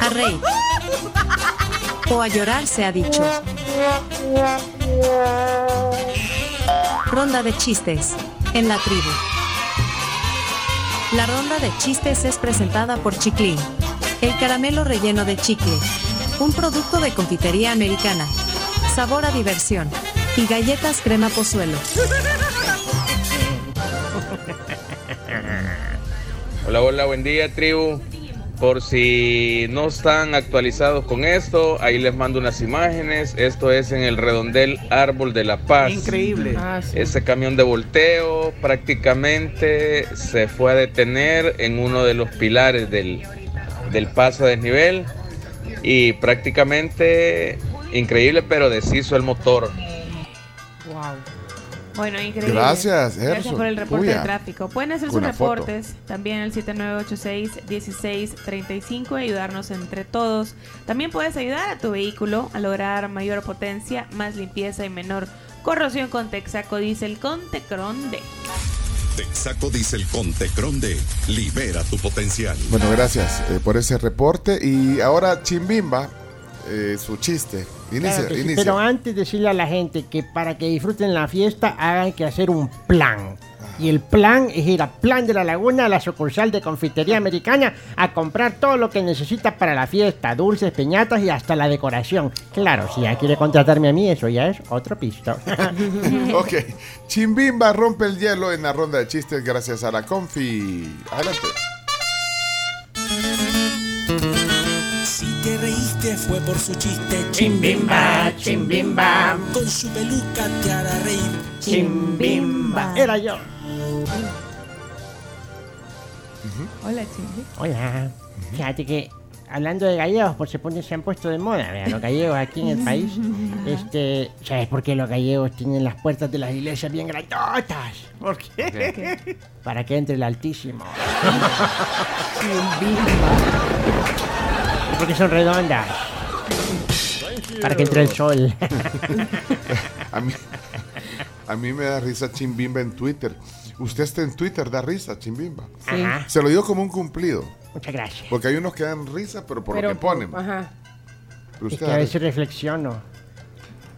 A reír. O a llorar se ha dicho. Ronda de chistes. En la tribu. La ronda de chistes es presentada por Chiclin. El caramelo relleno de chicle. Un producto de confitería americana. Sabor a diversión. Y galletas crema pozuelo. Hola, hola, buen día, tribu. Por si no están actualizados con esto, ahí les mando unas imágenes. Esto es en el redondel Árbol de la Paz. Increíble. Ah, sí. Ese camión de volteo prácticamente se fue a detener en uno de los pilares del, del paso a desnivel y prácticamente increíble, pero deshizo el motor. Wow. Bueno, increíble. Gracias, Gracias Gerson. por el reporte Puya. de tráfico. Pueden hacer sus Una foto. reportes también al 7986-1635 y ayudarnos entre todos. También puedes ayudar a tu vehículo a lograr mayor potencia, más limpieza y menor corrosión con Texaco Diesel con Tecron D. Texaco Diesel con Tecron D. Libera tu potencial. Bueno, gracias eh, por ese reporte. Y ahora Chimbimba, eh, su chiste. Inicia, Claro que sí, inicia. pero antes decirle a la gente que para que disfruten la fiesta hagan que hacer un plan. Y el plan es ir a Plan de la Laguna, a la sucursal de Confitería Americana, a comprar todo lo que necesita para la fiesta, dulces, peñatas y hasta la decoración. Claro, si ya quiere contratarme a mí, eso ya es otro pisto. ok. Chimbimba rompe el hielo en la ronda de chistes gracias a la Confi. Adelante. Fue por su chiste. Chimbimba, chimbimba. Con su peluca te hará reír. Chimbimba. Era yo. Hola, Chimbi. Hola. Fíjate que hablando de gallegos, por se, pone, se han puesto de moda, vean, los gallegos aquí en el país. Este, ¿Sabes por qué los gallegos tienen las puertas de las iglesias bien grandotas? ¿Por qué? Para que entre el Altísimo. Porque son redondas. Para que entre el sol. A mí, a mí me da risa Chimbimba en Twitter. Usted está en Twitter, da risa, Chimbimba. Ajá. Se lo digo como un cumplido. Muchas gracias. Porque hay unos que dan risa, pero por Pero, lo que ponen. Ajá. Pero Es usted que a veces reflexiono.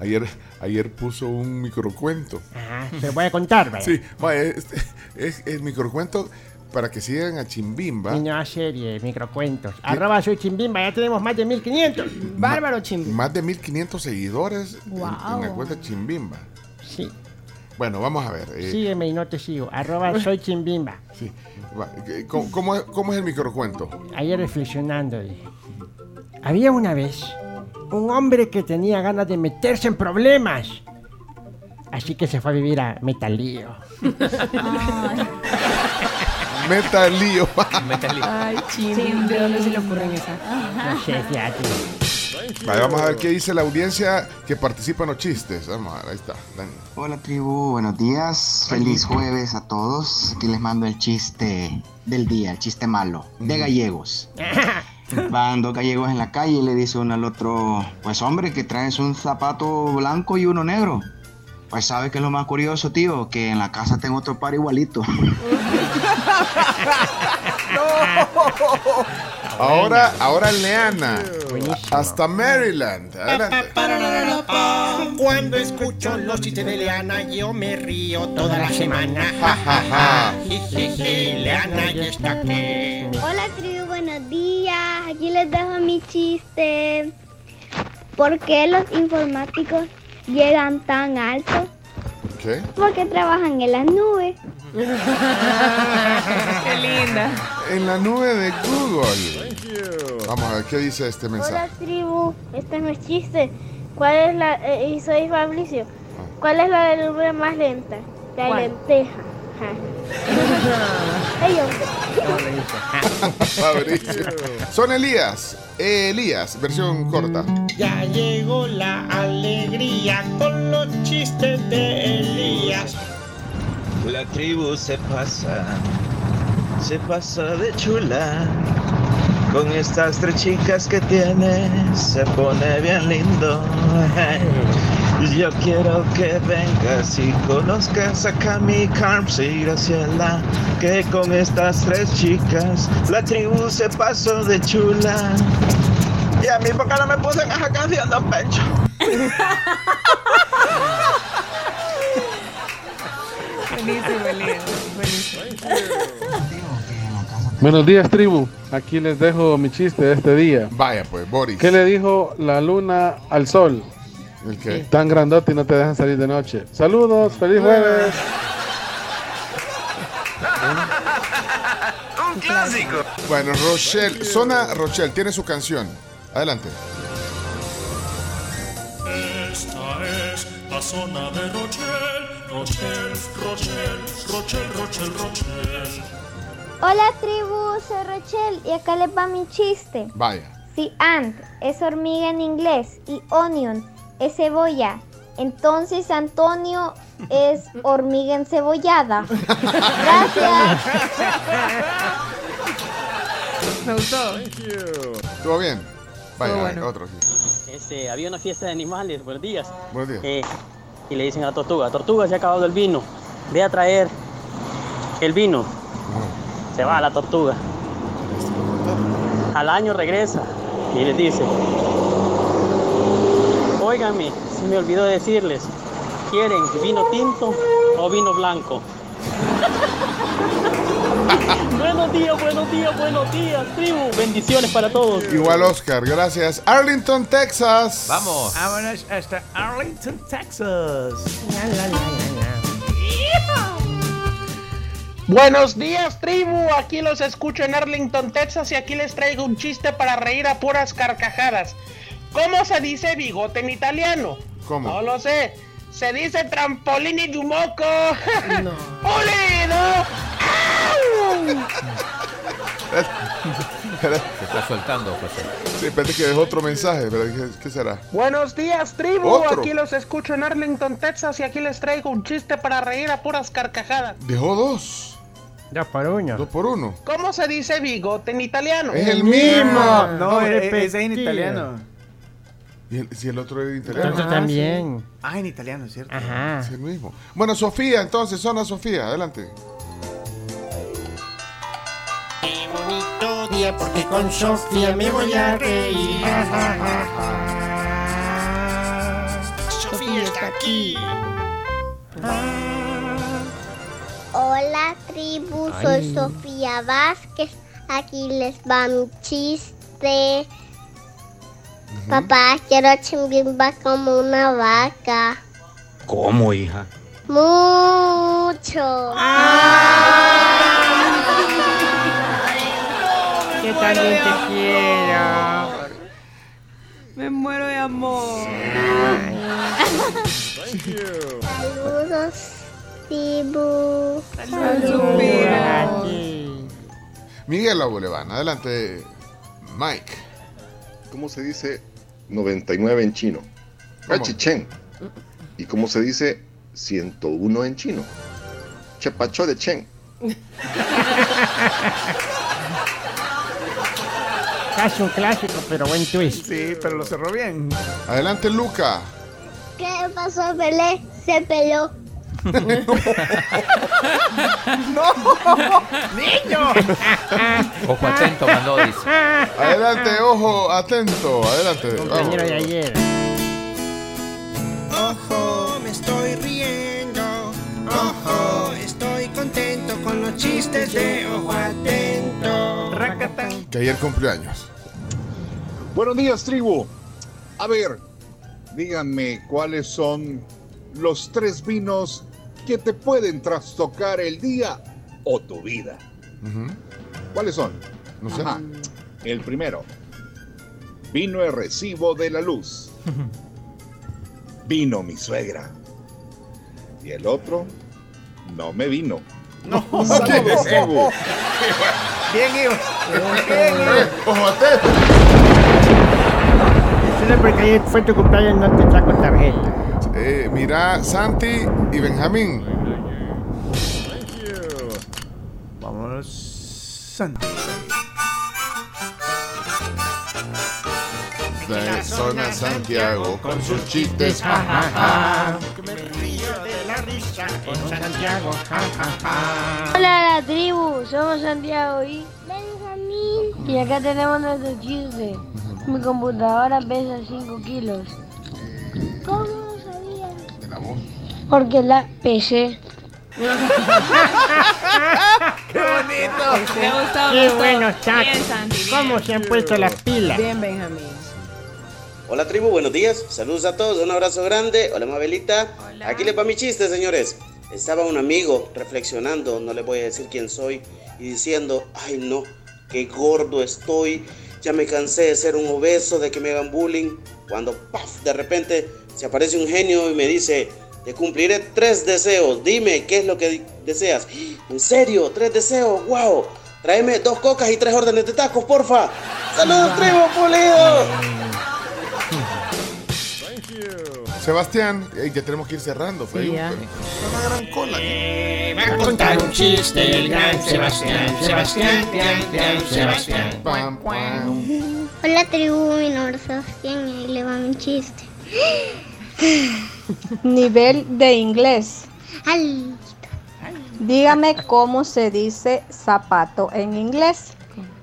ayer, ayer puso un microcuento. Ajá. Se lo voy a contar, vaya. Sí, vaya, es, es, es microcuento para que sigan a Chimbimba. Mi nueva serie, microcuentos. Arroba soy Chimbimba, ya tenemos más de 1500. Bárbaro Chimbi. Más de 1500 seguidores en- en, Wow. la cuenta Chimbimba. Sí. Bueno, vamos a ver. eh, Sígueme y no te sigo. Arroba soy Chimbimba. sí, eh, ¿Cómo, cómo es- cómo es el microcuento? Ayer reflexionando dije. Había una vez un hombre que tenía ganas de meterse en problemas. Así que se fue a vivir a Metalío. Meta lío. Ay, Chimbi. ¿De dónde se le ocurren esas? No sé, fíjate. Vale, vamos a ver qué dice la audiencia que participa en los chistes. Vamos a ver, ahí está. Dani. Hola tribu, buenos días, feliz jueves a todos. Aquí les mando el chiste del día, el chiste malo, de gallegos. Van dos gallegos en la calle y le dice uno al otro, pues hombre, que traes un zapato blanco y uno negro. Pues sabe que es lo más curioso, tío, que en la casa tengo otro par igualito. Ahora, ahora Leana. Hasta Maryland. Adelante. Cuando escucho los chistes de Leana, yo me río toda la semana. Ja, ja, ja. Jijiji, Leana ya está aquí. Hola tribu, buenos días. Aquí les dejo mi chiste. ¿Por qué los informáticos llegan tan alto? ¿Qué? Porque trabajan en las nubes. Qué linda. En la nube de Google. Vamos a ver qué dice este Hola mensaje. tribu, este es mi chiste. ¿Cuál es la, eh, y soy Fabricio. ¿Cuál es la nube más lenta? La ¿Cuál? lenteja. Son Elías. Elías, versión corta. Ya llegó la alegría con los chistes de Elías. La tribu se pasa, se pasa de chula. Con estas tres chicas que tiene, se pone bien lindo. Yo quiero que vengas y conozcas a Cami Carps y Graciela, que con estas tres chicas la tribu se pasó de chula. Y a mí, ¿por qué no me puse en esa canción de pecho? Buenísimo, Elías. Buenísimo. Buenos días, tribu. Aquí les dejo mi chiste de este día. Vaya, pues, Boris. ¿Qué le dijo la luna al sol? Tan grandote y no te dejan salir de noche. Saludos, feliz jueves. Un clásico. Bueno, Rochelle, Zona Rochelle tiene su canción. Adelante. Esta es la zona de Rochelle, Rochelle, Rochelle, Rochelle, Rochelle, Rochelle. Hola tribu, soy Rochelle y acá les va mi chiste. Vaya. Si ant es hormiga en inglés y onion es cebolla, entonces Antonio es hormiga encebollada. Gracias. Me gustó. ¿Estuvo bien? Vaya, bueno. otro. sí. Este, había una fiesta de animales, buenos días. Buenos días. Eh, y le dicen a la tortuga, tortuga, se ha acabado el vino, ve a traer el vino. Se va la tortuga. Al año regresa y les dice, óigame, se me olvidó decirles, ¿quieren vino tinto o vino blanco? buenos días, buenos días, buenos días, tribu. Bendiciones para todos. Igual Oscar, gracias. Arlington, Texas. Vamos. Vámonos hasta Arlington, Texas. Buenos días, tribu. Aquí los escucho en Arlington, Texas y aquí les traigo un chiste para reír a puras carcajadas. ¿Cómo se dice bigote en italiano? ¿Cómo? No lo sé. Se dice trampolini di moco. ¡Pulido! Se está soltando, José. Sí, espérate que dejó otro mensaje, pero ¿qué, qué será? Buenos días, tribu. Otro. Aquí los escucho en Arlington, Texas y aquí les traigo un chiste para reír a puras carcajadas. Dejó dos. Dos por uno. Dos por uno. ¿Cómo se dice bigote en italiano? Es el mismo. No, No, e- ese es en italiano. ¿Y el- si el otro era italiano? Entonces también. Ah, en italiano, ¿cierto? Ajá. Es el mismo. Bueno, Sofía, entonces, zona Sofía, adelante. Qué bonito día porque con Sofía me voy a reír. Sofía está aquí. Hola tribu, Ay. soy Sofía Vázquez. Aquí les va mi chiste. Papá, quiero chimbimba como una vaca. ¿Cómo, hija? Mucho. Que también te quiero. Me muero de amor. Saludos, tribu. Miguel Aboleván, adelante. Mike. ¿Cómo se dice 99 en chino? Chichen. ¿Y cómo se dice 101 en chino? Chepacho de Chen. Casi un clásico, pero buen twist. Sí, pero lo cerró bien. Adelante, Luca. ¿Qué pasó, Pelé? Se peló. ¡No! ¡Niño! Ojo atento, mandó, dice. Adelante, ojo, atento. Adelante. Compañero de ayer. Ojo, me estoy riendo. Ojo, estoy contento con los chistes de ojo atento. Que ayer cumplió años. Buenos días, tribu. A ver, díganme cuáles son los tres vinos que te pueden trastocar el día o tu vida. ¿Cuáles son? No sé. Ajá. El primero, vino el recibo de la luz. Vino mi suegra. Y el otro, no me vino. No. Saludos, tribu. Bien, Ivo. Bien, Ivo. Ojo atento. Solo porque ayer fue tu cumpleaños no te saco tarjeta. Eh, mira, Santi y Benjamín. Vámonos. Santi. de la zona Santiago con sus chistes, ja, ja, ja. Me río de la risa en Santiago, ja, ja, ja. Hola la tribu, somos Santiago y Benjamín. Y acá tenemos nuestro chiste. Mi computadora pesa 5 kilos. ¿Cómo Porque la pesé. ¡Qué bonito! Me ha gustado, ¡Qué me gustó. bueno, Chaco! Bien, Santi, bien. ¿Cómo se han puesto las pilas? Bien, Benjamín. Hola tribu, buenos días. Saludos a todos, un abrazo grande. Hola Mabelita. Aquí les va mi chiste, señores. Estaba un amigo reflexionando, no les voy a decir quién soy, y diciendo, ay no, qué gordo estoy. Ya me cansé de ser un obeso, de que me hagan bullying. Cuando, paf, de repente se aparece un genio y me dice, te cumpliré tres deseos. Dime, ¿qué es lo que deseas? ¿En serio? ¿Tres deseos? ¡Wow! Tráeme dos cocas y tres órdenes de tacos, porfa. ¡Saludos, tribu pulido! Sebastián, ey, ya tenemos que ir cerrando. Fue Sí, un- ya. fue una gran cola. Va a contar un chiste el gran Sebastián, Sebastián, Sebastián. Pam, pam. Hola tribu, mi nombre es Sebastián y ahí le va mi chiste. Nivel de inglés. Al. Dígame cómo se dice zapato en inglés.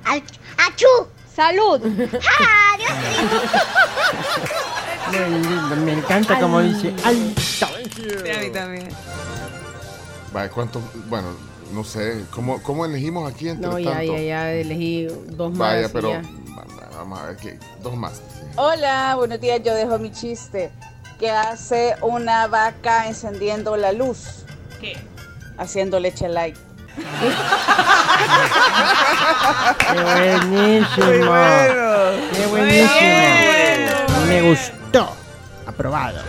¡Achú! ¡Salud! ¡Ah, Dios Muy lindo, me encanta como dice alto. Sí, a mí también. Vaya, ¿cuánto? Bueno, no sé. ¿Cómo, cómo elegimos aquí entre No, ya, tanto? ya, ya elegí dos más. Vaya, y pero ya. va- vamos a ver que dos más. Hola, buenos días, yo dejo mi chiste. ¿Qué hace una vaca encendiendo la luz? ¿Qué? Haciendo leche light. ¡Qué buenísimo! ¡Qué buenísimo! Me gustó. Aprobado.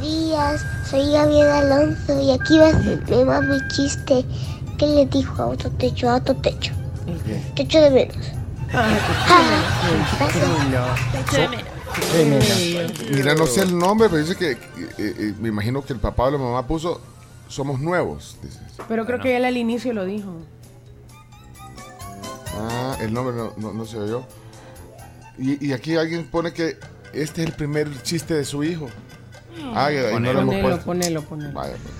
días, soy Gabriel Alonso y aquí va a ser mi chiste. ¿Qué le dijo a otro techo a otro techo? Techo de menos. Mira, no sé el nombre, pero dice que, eh, eh, me imagino que el papá o la mamá puso, somos nuevos. dice. Pero creo que él al inicio lo dijo. Ah, el nombre no, no, no se oyó. Y, y aquí alguien pone que este es el primer chiste de su hijo. Ah, y no lo hemos Ponelo, puesto. ponelo, ponelo. Vaya, pues.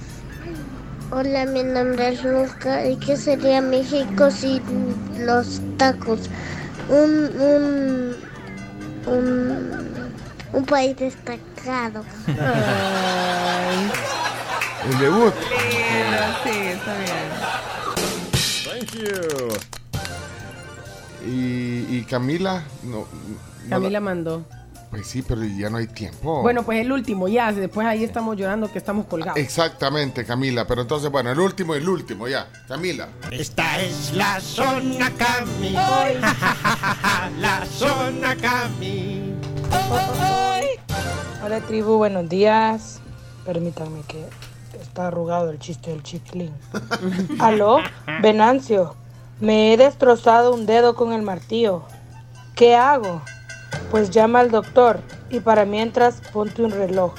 Hola, mi nombre es Luca. ¿Y qué sería México sin los tacos? Un, un, un, un país destacado. El debut. Sí, está bien. Thank you. Y, y Camila, no, no Camila la- mandó. Pues sí, pero ya no hay tiempo. Bueno, pues el último, ya. Después ahí estamos llorando que estamos colgados. Exactamente, Camila. Pero entonces, bueno, el último, el último, ya. Camila. Esta es la zona Cami. La zona Cami. Hola tribu, buenos días. Permítanme que está arrugado el chiste del chiclín. Aló, Venancio, me he destrozado un dedo con el martillo. ¿Qué hago? Pues llama al doctor y para mientras ponte un reloj,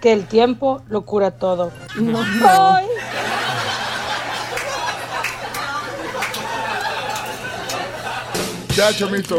que el tiempo lo cura todo. Ay. Ya, Chomito.